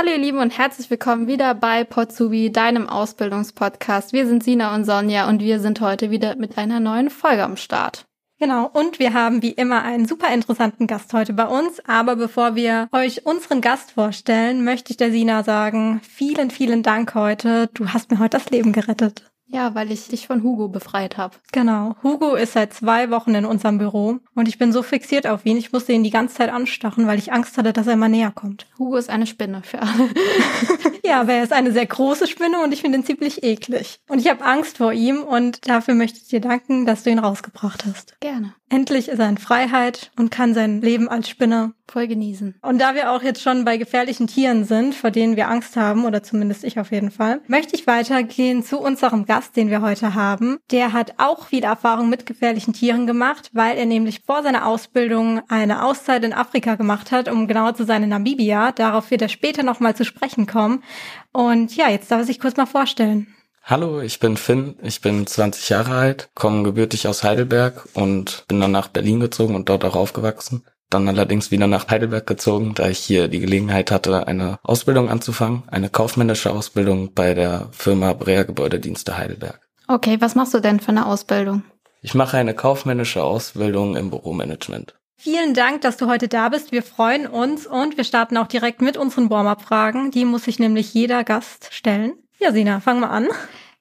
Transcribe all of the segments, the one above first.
Hallo ihr Lieben und herzlich willkommen wieder bei Potsubi, deinem Ausbildungspodcast. Wir sind Sina und Sonja und wir sind heute wieder mit einer neuen Folge am Start. Genau, und wir haben wie immer einen super interessanten Gast heute bei uns. Aber bevor wir euch unseren Gast vorstellen, möchte ich der Sina sagen, vielen, vielen Dank heute. Du hast mir heute das Leben gerettet. Ja, weil ich dich von Hugo befreit habe. Genau. Hugo ist seit zwei Wochen in unserem Büro und ich bin so fixiert auf ihn. Ich musste ihn die ganze Zeit anstachen, weil ich Angst hatte, dass er immer näher kommt. Hugo ist eine Spinne für alle. ja, aber er ist eine sehr große Spinne und ich finde ihn ziemlich eklig. Und ich habe Angst vor ihm und dafür möchte ich dir danken, dass du ihn rausgebracht hast. Gerne. Endlich ist er in Freiheit und kann sein Leben als Spinne voll genießen. Und da wir auch jetzt schon bei gefährlichen Tieren sind, vor denen wir Angst haben, oder zumindest ich auf jeden Fall, möchte ich weitergehen zu unserem Gast, den wir heute haben. Der hat auch viel Erfahrung mit gefährlichen Tieren gemacht, weil er nämlich vor seiner Ausbildung eine Auszeit in Afrika gemacht hat, um genauer zu sein in Namibia. Darauf wird er später nochmal zu sprechen kommen. Und ja, jetzt darf er sich kurz mal vorstellen. Hallo, ich bin Finn, ich bin 20 Jahre alt, komme gebürtig aus Heidelberg und bin dann nach Berlin gezogen und dort auch aufgewachsen. Dann allerdings wieder nach Heidelberg gezogen, da ich hier die Gelegenheit hatte, eine Ausbildung anzufangen, eine kaufmännische Ausbildung bei der Firma Brea Gebäudedienste Heidelberg. Okay, was machst du denn für eine Ausbildung? Ich mache eine kaufmännische Ausbildung im Büromanagement. Vielen Dank, dass du heute da bist. Wir freuen uns und wir starten auch direkt mit unseren Warm-up-Fragen. Die muss sich nämlich jeder Gast stellen. Ja, Sina, fang mal an.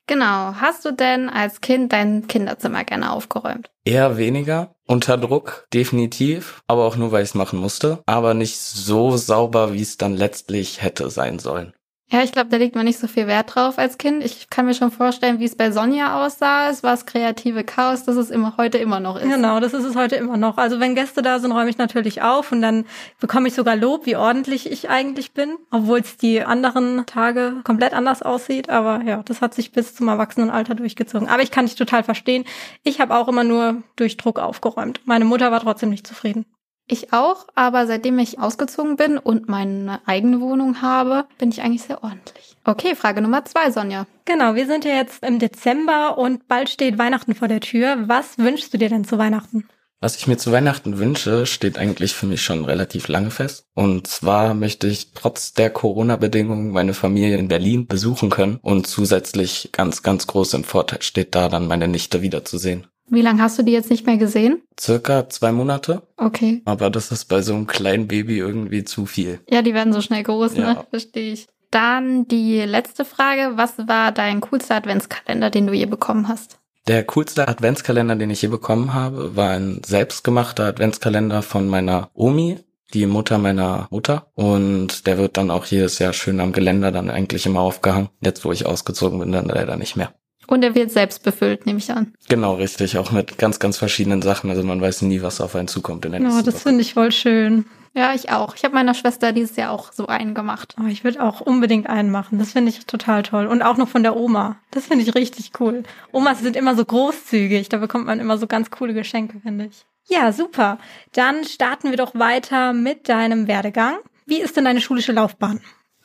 Genau. Hast du denn als Kind dein Kinderzimmer gerne aufgeräumt? Eher weniger. Unter Druck, definitiv. Aber auch nur, weil ich es machen musste. Aber nicht so sauber, wie es dann letztlich hätte sein sollen. Ja, ich glaube, da legt man nicht so viel Wert drauf als Kind. Ich kann mir schon vorstellen, wie es bei Sonja aussah. Es war das kreative Chaos, das es immer heute immer noch ist. Genau, das ist es heute immer noch. Also wenn Gäste da sind, räume ich natürlich auf und dann bekomme ich sogar Lob, wie ordentlich ich eigentlich bin, obwohl es die anderen Tage komplett anders aussieht. Aber ja, das hat sich bis zum Erwachsenenalter durchgezogen. Aber ich kann dich total verstehen. Ich habe auch immer nur durch Druck aufgeräumt. Meine Mutter war trotzdem nicht zufrieden. Ich auch, aber seitdem ich ausgezogen bin und meine eigene Wohnung habe, bin ich eigentlich sehr ordentlich. Okay, Frage Nummer zwei, Sonja. Genau, wir sind ja jetzt im Dezember und bald steht Weihnachten vor der Tür. Was wünschst du dir denn zu Weihnachten? Was ich mir zu Weihnachten wünsche, steht eigentlich für mich schon relativ lange fest. Und zwar möchte ich trotz der Corona-Bedingungen meine Familie in Berlin besuchen können und zusätzlich ganz, ganz groß im Vorteil steht da dann meine Nichte wiederzusehen. Wie lange hast du die jetzt nicht mehr gesehen? Circa zwei Monate. Okay. Aber das ist bei so einem kleinen Baby irgendwie zu viel. Ja, die werden so schnell groß, ne? Ja. Verstehe ich. Dann die letzte Frage. Was war dein coolster Adventskalender, den du je bekommen hast? Der coolste Adventskalender, den ich je bekommen habe, war ein selbstgemachter Adventskalender von meiner Omi, die Mutter meiner Mutter. Und der wird dann auch jedes Jahr schön am Geländer dann eigentlich immer aufgehangen. Jetzt, wo ich ausgezogen bin, dann leider nicht mehr. Und er wird selbst befüllt, nehme ich an. Genau, richtig. Auch mit ganz, ganz verschiedenen Sachen. Also man weiß nie, was auf einen zukommt in der nächsten Oh, das finde ich voll schön. Ja, ich auch. Ich habe meiner Schwester dieses Jahr auch so einen gemacht. Oh, ich würde auch unbedingt einen machen. Das finde ich total toll. Und auch noch von der Oma. Das finde ich richtig cool. Omas sind immer so großzügig. Da bekommt man immer so ganz coole Geschenke, finde ich. Ja, super. Dann starten wir doch weiter mit deinem Werdegang. Wie ist denn deine schulische Laufbahn?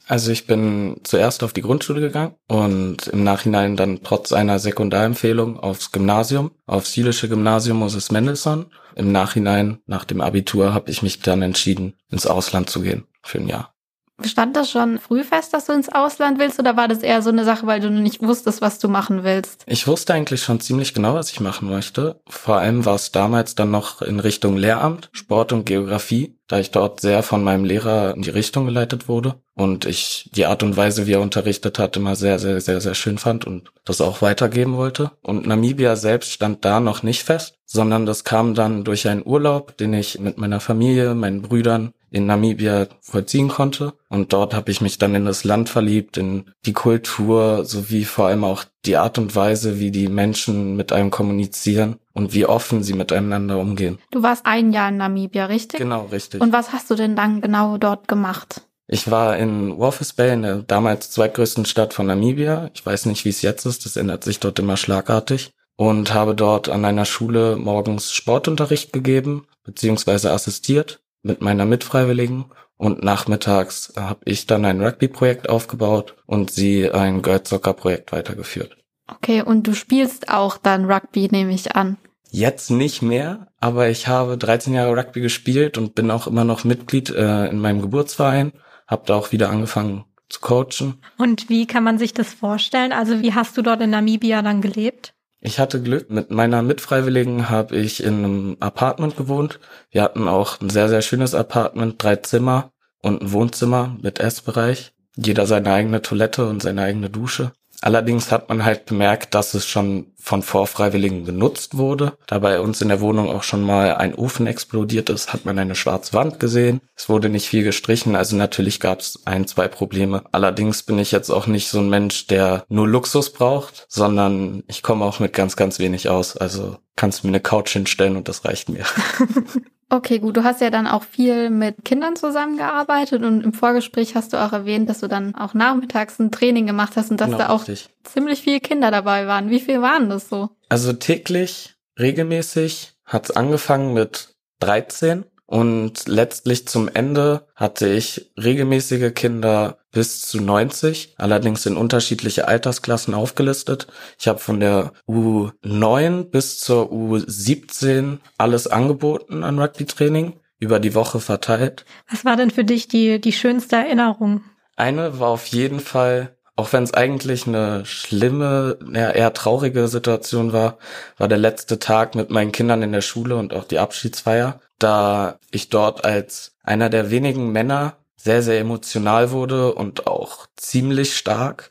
Also ich bin zuerst auf die Grundschule gegangen und im Nachhinein dann trotz einer Sekundarempfehlung aufs Gymnasium, aufs jüdische Gymnasium Moses Mendelssohn. Im Nachhinein, nach dem Abitur, habe ich mich dann entschieden, ins Ausland zu gehen für ein Jahr. Stand das schon früh fest, dass du ins Ausland willst oder war das eher so eine Sache, weil du nicht wusstest, was du machen willst? Ich wusste eigentlich schon ziemlich genau, was ich machen möchte. Vor allem war es damals dann noch in Richtung Lehramt, Sport und Geografie, da ich dort sehr von meinem Lehrer in die Richtung geleitet wurde und ich die Art und Weise, wie er unterrichtet hat, immer sehr, sehr, sehr, sehr schön fand und das auch weitergeben wollte. Und Namibia selbst stand da noch nicht fest, sondern das kam dann durch einen Urlaub, den ich mit meiner Familie, meinen Brüdern in Namibia vollziehen konnte. Und dort habe ich mich dann in das Land verliebt, in die Kultur sowie vor allem auch die Art und Weise, wie die Menschen mit einem kommunizieren und wie offen sie miteinander umgehen. Du warst ein Jahr in Namibia, richtig? Genau, richtig. Und was hast du denn dann genau dort gemacht? Ich war in Walvis Bay, in der damals zweitgrößten Stadt von Namibia. Ich weiß nicht, wie es jetzt ist, das ändert sich dort immer schlagartig. Und habe dort an einer Schule morgens Sportunterricht gegeben, beziehungsweise assistiert mit meiner Mitfreiwilligen und nachmittags habe ich dann ein Rugby-Projekt aufgebaut und sie ein Girls Soccer-Projekt weitergeführt. Okay, und du spielst auch dann Rugby, nehme ich an. Jetzt nicht mehr, aber ich habe 13 Jahre Rugby gespielt und bin auch immer noch Mitglied äh, in meinem Geburtsverein. habe da auch wieder angefangen zu coachen. Und wie kann man sich das vorstellen? Also wie hast du dort in Namibia dann gelebt? Ich hatte Glück. Mit meiner Mitfreiwilligen habe ich in einem Apartment gewohnt. Wir hatten auch ein sehr, sehr schönes Apartment, drei Zimmer und ein Wohnzimmer mit Essbereich. Jeder seine eigene Toilette und seine eigene Dusche. Allerdings hat man halt bemerkt, dass es schon von Vorfreiwilligen genutzt wurde. Da bei uns in der Wohnung auch schon mal ein Ofen explodiert ist, hat man eine schwarze Wand gesehen. Es wurde nicht viel gestrichen, also natürlich gab es ein, zwei Probleme. Allerdings bin ich jetzt auch nicht so ein Mensch, der nur Luxus braucht, sondern ich komme auch mit ganz, ganz wenig aus. Also kannst du mir eine Couch hinstellen und das reicht mir. Okay, gut. Du hast ja dann auch viel mit Kindern zusammengearbeitet und im Vorgespräch hast du auch erwähnt, dass du dann auch nachmittags ein Training gemacht hast und dass genau, da auch richtig. ziemlich viele Kinder dabei waren. Wie viel waren das so? Also täglich, regelmäßig hat's angefangen mit 13 und letztlich zum Ende hatte ich regelmäßige Kinder bis zu 90, allerdings in unterschiedliche Altersklassen aufgelistet. Ich habe von der U9 bis zur U17 alles angeboten an Rugby-Training, über die Woche verteilt. Was war denn für dich die, die schönste Erinnerung? Eine war auf jeden Fall, auch wenn es eigentlich eine schlimme, eher traurige Situation war, war der letzte Tag mit meinen Kindern in der Schule und auch die Abschiedsfeier da ich dort als einer der wenigen Männer sehr, sehr emotional wurde und auch ziemlich stark.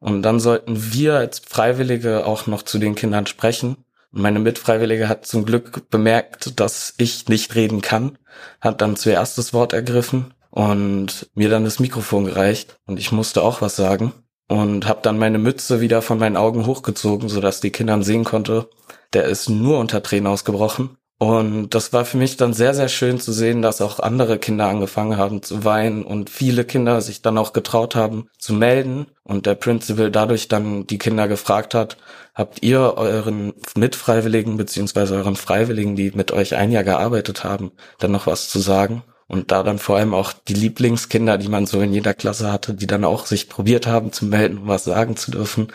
Und dann sollten wir als Freiwillige auch noch zu den Kindern sprechen. Meine Mitfreiwillige hat zum Glück bemerkt, dass ich nicht reden kann, hat dann zuerst das Wort ergriffen und mir dann das Mikrofon gereicht und ich musste auch was sagen und habe dann meine Mütze wieder von meinen Augen hochgezogen, sodass die Kinder sehen konnte, der ist nur unter Tränen ausgebrochen und das war für mich dann sehr, sehr schön zu sehen, dass auch andere Kinder angefangen haben zu weinen und viele Kinder sich dann auch getraut haben zu melden und der Principal dadurch dann die Kinder gefragt hat, habt ihr euren Mitfreiwilligen beziehungsweise euren Freiwilligen, die mit euch ein Jahr gearbeitet haben, dann noch was zu sagen? Und da dann vor allem auch die Lieblingskinder, die man so in jeder Klasse hatte, die dann auch sich probiert haben zu melden, um was sagen zu dürfen.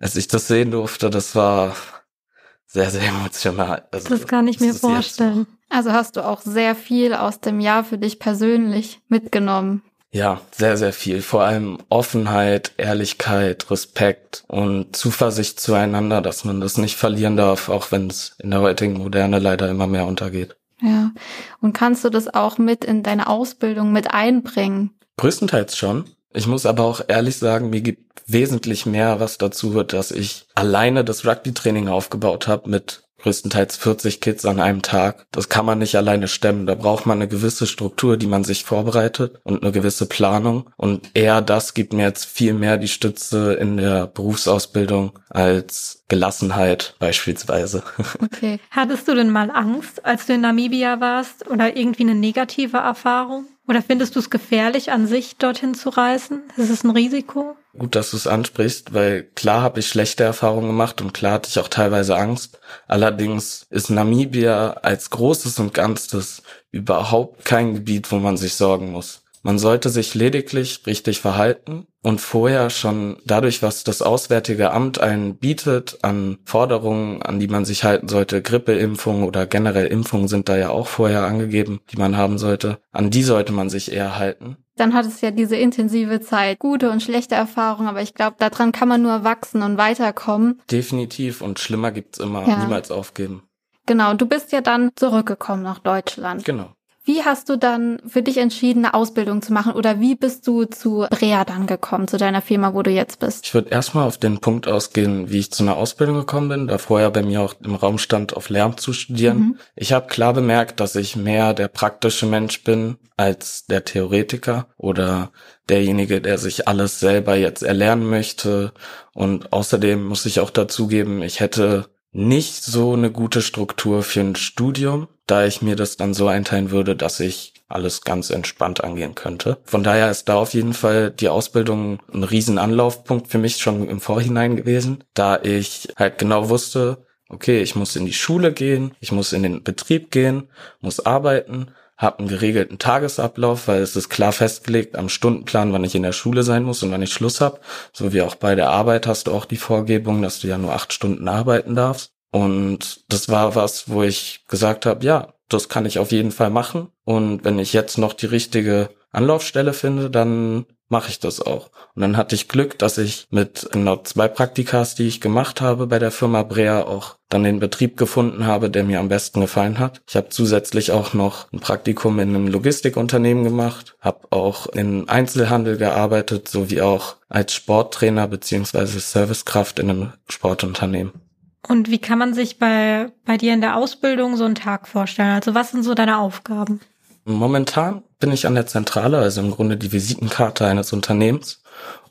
Als ich das sehen durfte, das war sehr, sehr emotional. Also, das kann ich mir vorstellen. Also hast du auch sehr viel aus dem Jahr für dich persönlich mitgenommen. Ja, sehr, sehr viel. Vor allem Offenheit, Ehrlichkeit, Respekt und Zuversicht zueinander, dass man das nicht verlieren darf, auch wenn es in der heutigen Moderne leider immer mehr untergeht. Ja. Und kannst du das auch mit in deine Ausbildung mit einbringen? Größtenteils schon. Ich muss aber auch ehrlich sagen, mir gibt wesentlich mehr was dazu wird, dass ich alleine das Rugby-Training aufgebaut habe mit größtenteils 40 Kids an einem Tag. Das kann man nicht alleine stemmen. Da braucht man eine gewisse Struktur, die man sich vorbereitet und eine gewisse Planung. Und eher das gibt mir jetzt viel mehr die Stütze in der Berufsausbildung als Gelassenheit beispielsweise. Okay. Hattest du denn mal Angst, als du in Namibia warst oder irgendwie eine negative Erfahrung? Oder findest du es gefährlich, an sich dorthin zu reisen? Ist es ein Risiko? Gut, dass du es ansprichst, weil klar habe ich schlechte Erfahrungen gemacht und klar hatte ich auch teilweise Angst. Allerdings ist Namibia als Großes und Ganzes überhaupt kein Gebiet, wo man sich sorgen muss. Man sollte sich lediglich richtig verhalten und vorher schon dadurch, was das Auswärtige Amt einen bietet an Forderungen, an die man sich halten sollte, Grippeimpfungen oder generell Impfungen sind da ja auch vorher angegeben, die man haben sollte, an die sollte man sich eher halten. Dann hat es ja diese intensive Zeit, gute und schlechte Erfahrungen, aber ich glaube, daran kann man nur wachsen und weiterkommen. Definitiv und schlimmer gibt's immer, ja. niemals aufgeben. Genau, du bist ja dann zurückgekommen nach Deutschland. Genau. Wie hast du dann für dich entschieden, eine Ausbildung zu machen oder wie bist du zu Brea dann gekommen, zu deiner Firma, wo du jetzt bist? Ich würde erstmal auf den Punkt ausgehen, wie ich zu einer Ausbildung gekommen bin, da vorher bei mir auch im Raum stand, auf Lärm zu studieren. Mhm. Ich habe klar bemerkt, dass ich mehr der praktische Mensch bin als der Theoretiker oder derjenige, der sich alles selber jetzt erlernen möchte. Und außerdem muss ich auch dazugeben, ich hätte nicht so eine gute Struktur für ein Studium, da ich mir das dann so einteilen würde, dass ich alles ganz entspannt angehen könnte. Von daher ist da auf jeden Fall die Ausbildung ein riesen Anlaufpunkt für mich schon im Vorhinein gewesen, da ich halt genau wusste, okay, ich muss in die Schule gehen, ich muss in den Betrieb gehen, muss arbeiten, habe einen geregelten Tagesablauf, weil es ist klar festgelegt am Stundenplan, wann ich in der Schule sein muss und wann ich Schluss habe. So wie auch bei der Arbeit hast du auch die Vorgebung, dass du ja nur acht Stunden arbeiten darfst. Und das war was, wo ich gesagt habe, ja, das kann ich auf jeden Fall machen. Und wenn ich jetzt noch die richtige Anlaufstelle finde, dann mache ich das auch. Und dann hatte ich Glück, dass ich mit genau zwei Praktikas, die ich gemacht habe bei der Firma Brea, auch dann den Betrieb gefunden habe, der mir am besten gefallen hat. Ich habe zusätzlich auch noch ein Praktikum in einem Logistikunternehmen gemacht, habe auch in Einzelhandel gearbeitet, sowie auch als Sporttrainer beziehungsweise Servicekraft in einem Sportunternehmen. Und wie kann man sich bei, bei dir in der Ausbildung so einen Tag vorstellen? Also was sind so deine Aufgaben? Momentan bin ich an der Zentrale, also im Grunde die Visitenkarte eines Unternehmens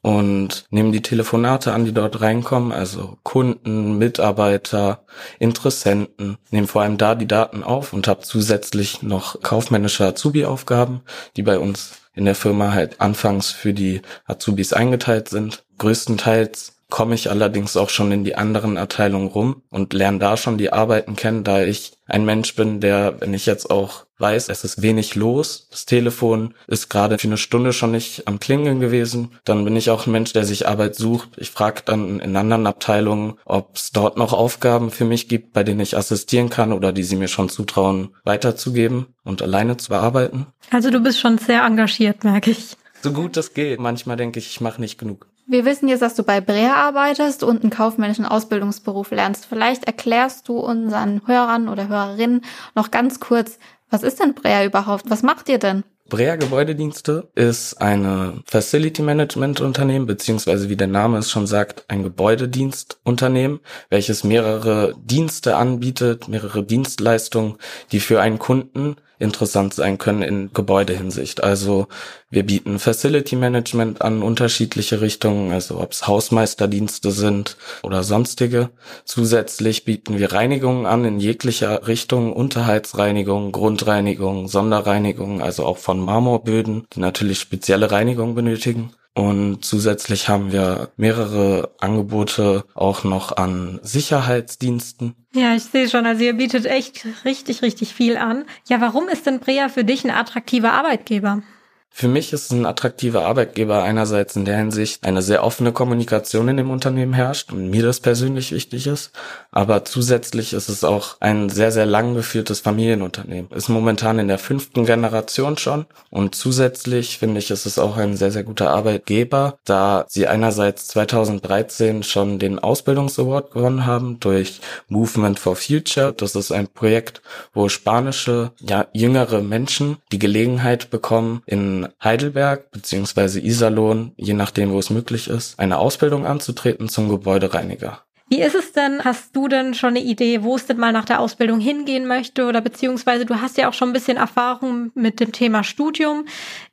und nehme die Telefonate an, die dort reinkommen, also Kunden, Mitarbeiter, Interessenten, nehme vor allem da die Daten auf und habe zusätzlich noch kaufmännische Azubi-Aufgaben, die bei uns in der Firma halt anfangs für die Azubis eingeteilt sind. Größtenteils komme ich allerdings auch schon in die anderen Abteilungen rum und lerne da schon die Arbeiten kennen, da ich ein Mensch bin, der, wenn ich jetzt auch weiß, es ist wenig los, das Telefon ist gerade für eine Stunde schon nicht am Klingeln gewesen, dann bin ich auch ein Mensch, der sich Arbeit sucht. Ich frage dann in anderen Abteilungen, ob es dort noch Aufgaben für mich gibt, bei denen ich assistieren kann oder die sie mir schon zutrauen, weiterzugeben und alleine zu bearbeiten. Also du bist schon sehr engagiert, merke ich. So gut das geht. Manchmal denke ich, ich mache nicht genug. Wir wissen jetzt, dass du bei Brea arbeitest und einen kaufmännischen Ausbildungsberuf lernst. Vielleicht erklärst du unseren Hörern oder Hörerinnen noch ganz kurz, was ist denn Brea überhaupt? Was macht ihr denn? Brea Gebäudedienste ist eine Facility Management Unternehmen, beziehungsweise wie der Name es schon sagt, ein Gebäudedienstunternehmen, welches mehrere Dienste anbietet, mehrere Dienstleistungen, die für einen Kunden interessant sein können in Gebäudehinsicht. Also wir bieten Facility Management an unterschiedliche Richtungen, also ob es Hausmeisterdienste sind oder sonstige. Zusätzlich bieten wir Reinigungen an in jeglicher Richtung, Unterhaltsreinigung, Grundreinigung, Sonderreinigung, also auch von Marmorböden, die natürlich spezielle Reinigung benötigen. Und zusätzlich haben wir mehrere Angebote auch noch an Sicherheitsdiensten. Ja, ich sehe schon, also ihr bietet echt richtig, richtig viel an. Ja, warum ist denn Brea für dich ein attraktiver Arbeitgeber? Für mich ist ein attraktiver Arbeitgeber einerseits in der Hinsicht eine sehr offene Kommunikation in dem Unternehmen herrscht und mir das persönlich wichtig ist, aber zusätzlich ist es auch ein sehr, sehr lang geführtes Familienunternehmen. Ist momentan in der fünften Generation schon und zusätzlich finde ich, ist es auch ein sehr, sehr guter Arbeitgeber, da sie einerseits 2013 schon den Ausbildungsaward gewonnen haben durch Movement for Future. Das ist ein Projekt, wo spanische, ja, jüngere Menschen die Gelegenheit bekommen, in Heidelberg beziehungsweise Iserlohn, je nachdem, wo es möglich ist, eine Ausbildung anzutreten zum Gebäudereiniger. Wie ist es denn? Hast du denn schon eine Idee, wo es denn mal nach der Ausbildung hingehen möchte? Oder beziehungsweise du hast ja auch schon ein bisschen Erfahrung mit dem Thema Studium.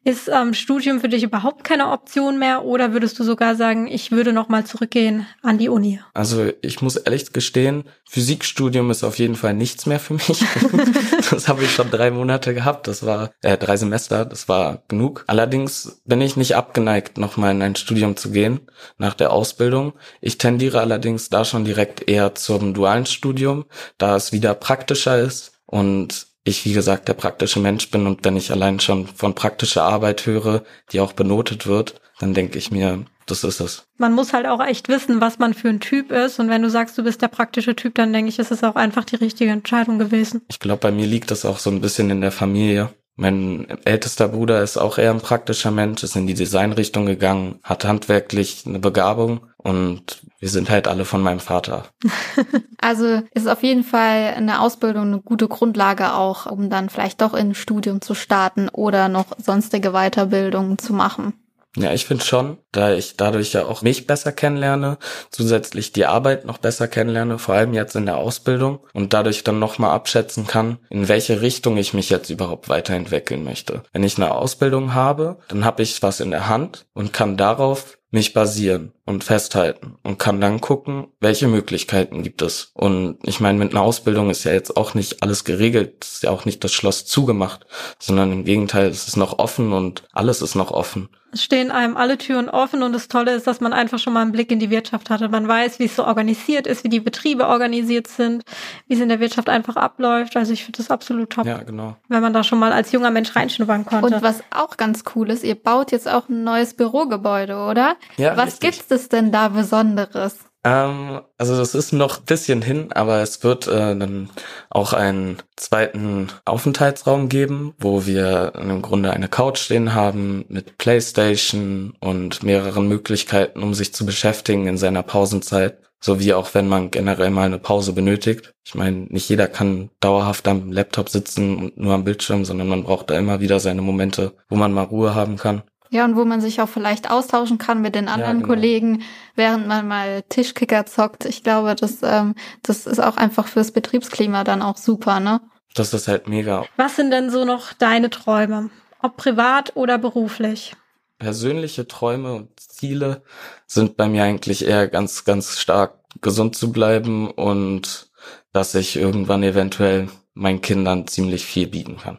Ist ähm, Studium für dich überhaupt keine Option mehr? Oder würdest du sogar sagen, ich würde noch mal zurückgehen an die Uni? Also ich muss ehrlich gestehen, Physikstudium ist auf jeden Fall nichts mehr für mich. das habe ich schon drei Monate gehabt. Das war äh, drei Semester. Das war genug. Allerdings bin ich nicht abgeneigt, noch mal in ein Studium zu gehen nach der Ausbildung. Ich tendiere allerdings da schon direkt eher zum dualen Studium, da es wieder praktischer ist und ich, wie gesagt, der praktische Mensch bin und wenn ich allein schon von praktischer Arbeit höre, die auch benotet wird, dann denke ich mir, das ist es. Man muss halt auch echt wissen, was man für ein Typ ist. Und wenn du sagst, du bist der praktische Typ, dann denke ich, ist es auch einfach die richtige Entscheidung gewesen. Ich glaube, bei mir liegt das auch so ein bisschen in der Familie. Mein ältester Bruder ist auch eher ein praktischer Mensch, ist in die Designrichtung gegangen, hat handwerklich eine Begabung und wir sind halt alle von meinem Vater. Also ist auf jeden Fall eine Ausbildung eine gute Grundlage auch, um dann vielleicht doch in ein Studium zu starten oder noch sonstige Weiterbildungen zu machen. Ja, ich finde schon, da ich dadurch ja auch mich besser kennenlerne, zusätzlich die Arbeit noch besser kennenlerne, vor allem jetzt in der Ausbildung und dadurch dann nochmal abschätzen kann, in welche Richtung ich mich jetzt überhaupt weiterentwickeln möchte. Wenn ich eine Ausbildung habe, dann habe ich was in der Hand und kann darauf mich basieren und festhalten und kann dann gucken, welche Möglichkeiten gibt es. Und ich meine, mit einer Ausbildung ist ja jetzt auch nicht alles geregelt, ist ja auch nicht das Schloss zugemacht, sondern im Gegenteil, es ist noch offen und alles ist noch offen. Stehen einem alle Türen offen und das Tolle ist, dass man einfach schon mal einen Blick in die Wirtschaft hatte. Man weiß, wie es so organisiert ist, wie die Betriebe organisiert sind, wie es in der Wirtschaft einfach abläuft. Also ich finde das absolut top. Ja, genau. Wenn man da schon mal als junger Mensch reinschnuppern konnte. Und was auch ganz cool ist, ihr baut jetzt auch ein neues Bürogebäude, oder? Ja, Was richtig. gibt es denn da Besonderes? Ähm, also das ist noch ein bisschen hin, aber es wird äh, dann auch einen zweiten Aufenthaltsraum geben, wo wir im Grunde eine Couch stehen haben mit Playstation und mehreren Möglichkeiten, um sich zu beschäftigen in seiner Pausenzeit sowie auch wenn man generell mal eine Pause benötigt. Ich meine, nicht jeder kann dauerhaft am Laptop sitzen und nur am Bildschirm, sondern man braucht da immer wieder seine Momente, wo man mal Ruhe haben kann. Ja, und wo man sich auch vielleicht austauschen kann mit den anderen ja, genau. Kollegen, während man mal Tischkicker zockt. Ich glaube, das, ähm, das ist auch einfach fürs Betriebsklima dann auch super, ne? Das ist halt mega. Was sind denn so noch deine Träume? Ob privat oder beruflich? Persönliche Träume und Ziele sind bei mir eigentlich eher ganz, ganz stark gesund zu bleiben und dass ich irgendwann eventuell meinen Kindern ziemlich viel bieten kann.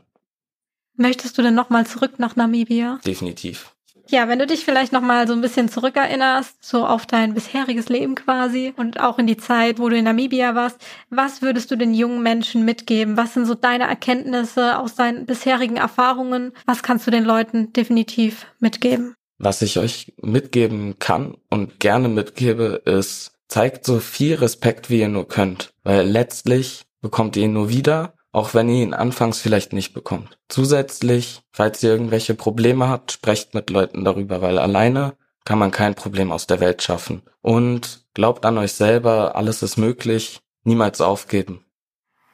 Möchtest du denn nochmal zurück nach Namibia? Definitiv. Ja, wenn du dich vielleicht nochmal so ein bisschen zurückerinnerst, so auf dein bisheriges Leben quasi und auch in die Zeit, wo du in Namibia warst, was würdest du den jungen Menschen mitgeben? Was sind so deine Erkenntnisse aus deinen bisherigen Erfahrungen? Was kannst du den Leuten definitiv mitgeben? Was ich euch mitgeben kann und gerne mitgebe, ist, zeigt so viel Respekt, wie ihr nur könnt, weil letztlich bekommt ihr ihn nur wieder, auch wenn ihr ihn anfangs vielleicht nicht bekommt. Zusätzlich, falls ihr irgendwelche Probleme habt, sprecht mit Leuten darüber, weil alleine kann man kein Problem aus der Welt schaffen. Und glaubt an euch selber, alles ist möglich, niemals aufgeben.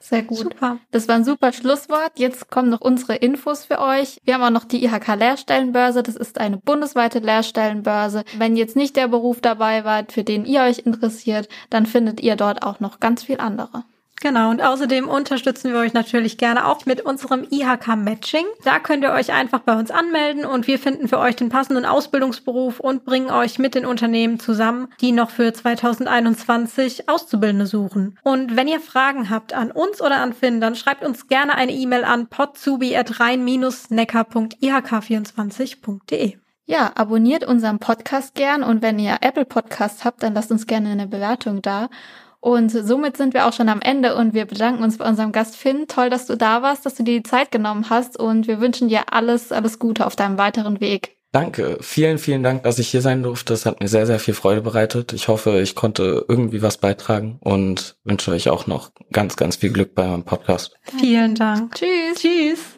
Sehr gut. Super. Das war ein super Schlusswort. Jetzt kommen noch unsere Infos für euch. Wir haben auch noch die IHK Lehrstellenbörse. Das ist eine bundesweite Lehrstellenbörse. Wenn jetzt nicht der Beruf dabei war, für den ihr euch interessiert, dann findet ihr dort auch noch ganz viel andere. Genau, und außerdem unterstützen wir euch natürlich gerne auch mit unserem IHK Matching. Da könnt ihr euch einfach bei uns anmelden und wir finden für euch den passenden Ausbildungsberuf und bringen euch mit den Unternehmen zusammen, die noch für 2021 Auszubildende suchen. Und wenn ihr Fragen habt an uns oder an Finn, dann schreibt uns gerne eine E-Mail an podzubi.rein-neckar.ihk24.de. Ja, abonniert unseren Podcast gern und wenn ihr Apple Podcast habt, dann lasst uns gerne eine Bewertung da. Und somit sind wir auch schon am Ende und wir bedanken uns bei unserem Gast Finn. Toll, dass du da warst, dass du dir die Zeit genommen hast und wir wünschen dir alles, alles Gute auf deinem weiteren Weg. Danke, vielen, vielen Dank, dass ich hier sein durfte. Es hat mir sehr, sehr viel Freude bereitet. Ich hoffe, ich konnte irgendwie was beitragen und wünsche euch auch noch ganz, ganz viel Glück bei meinem Podcast. Vielen Dank. Tschüss. Tschüss.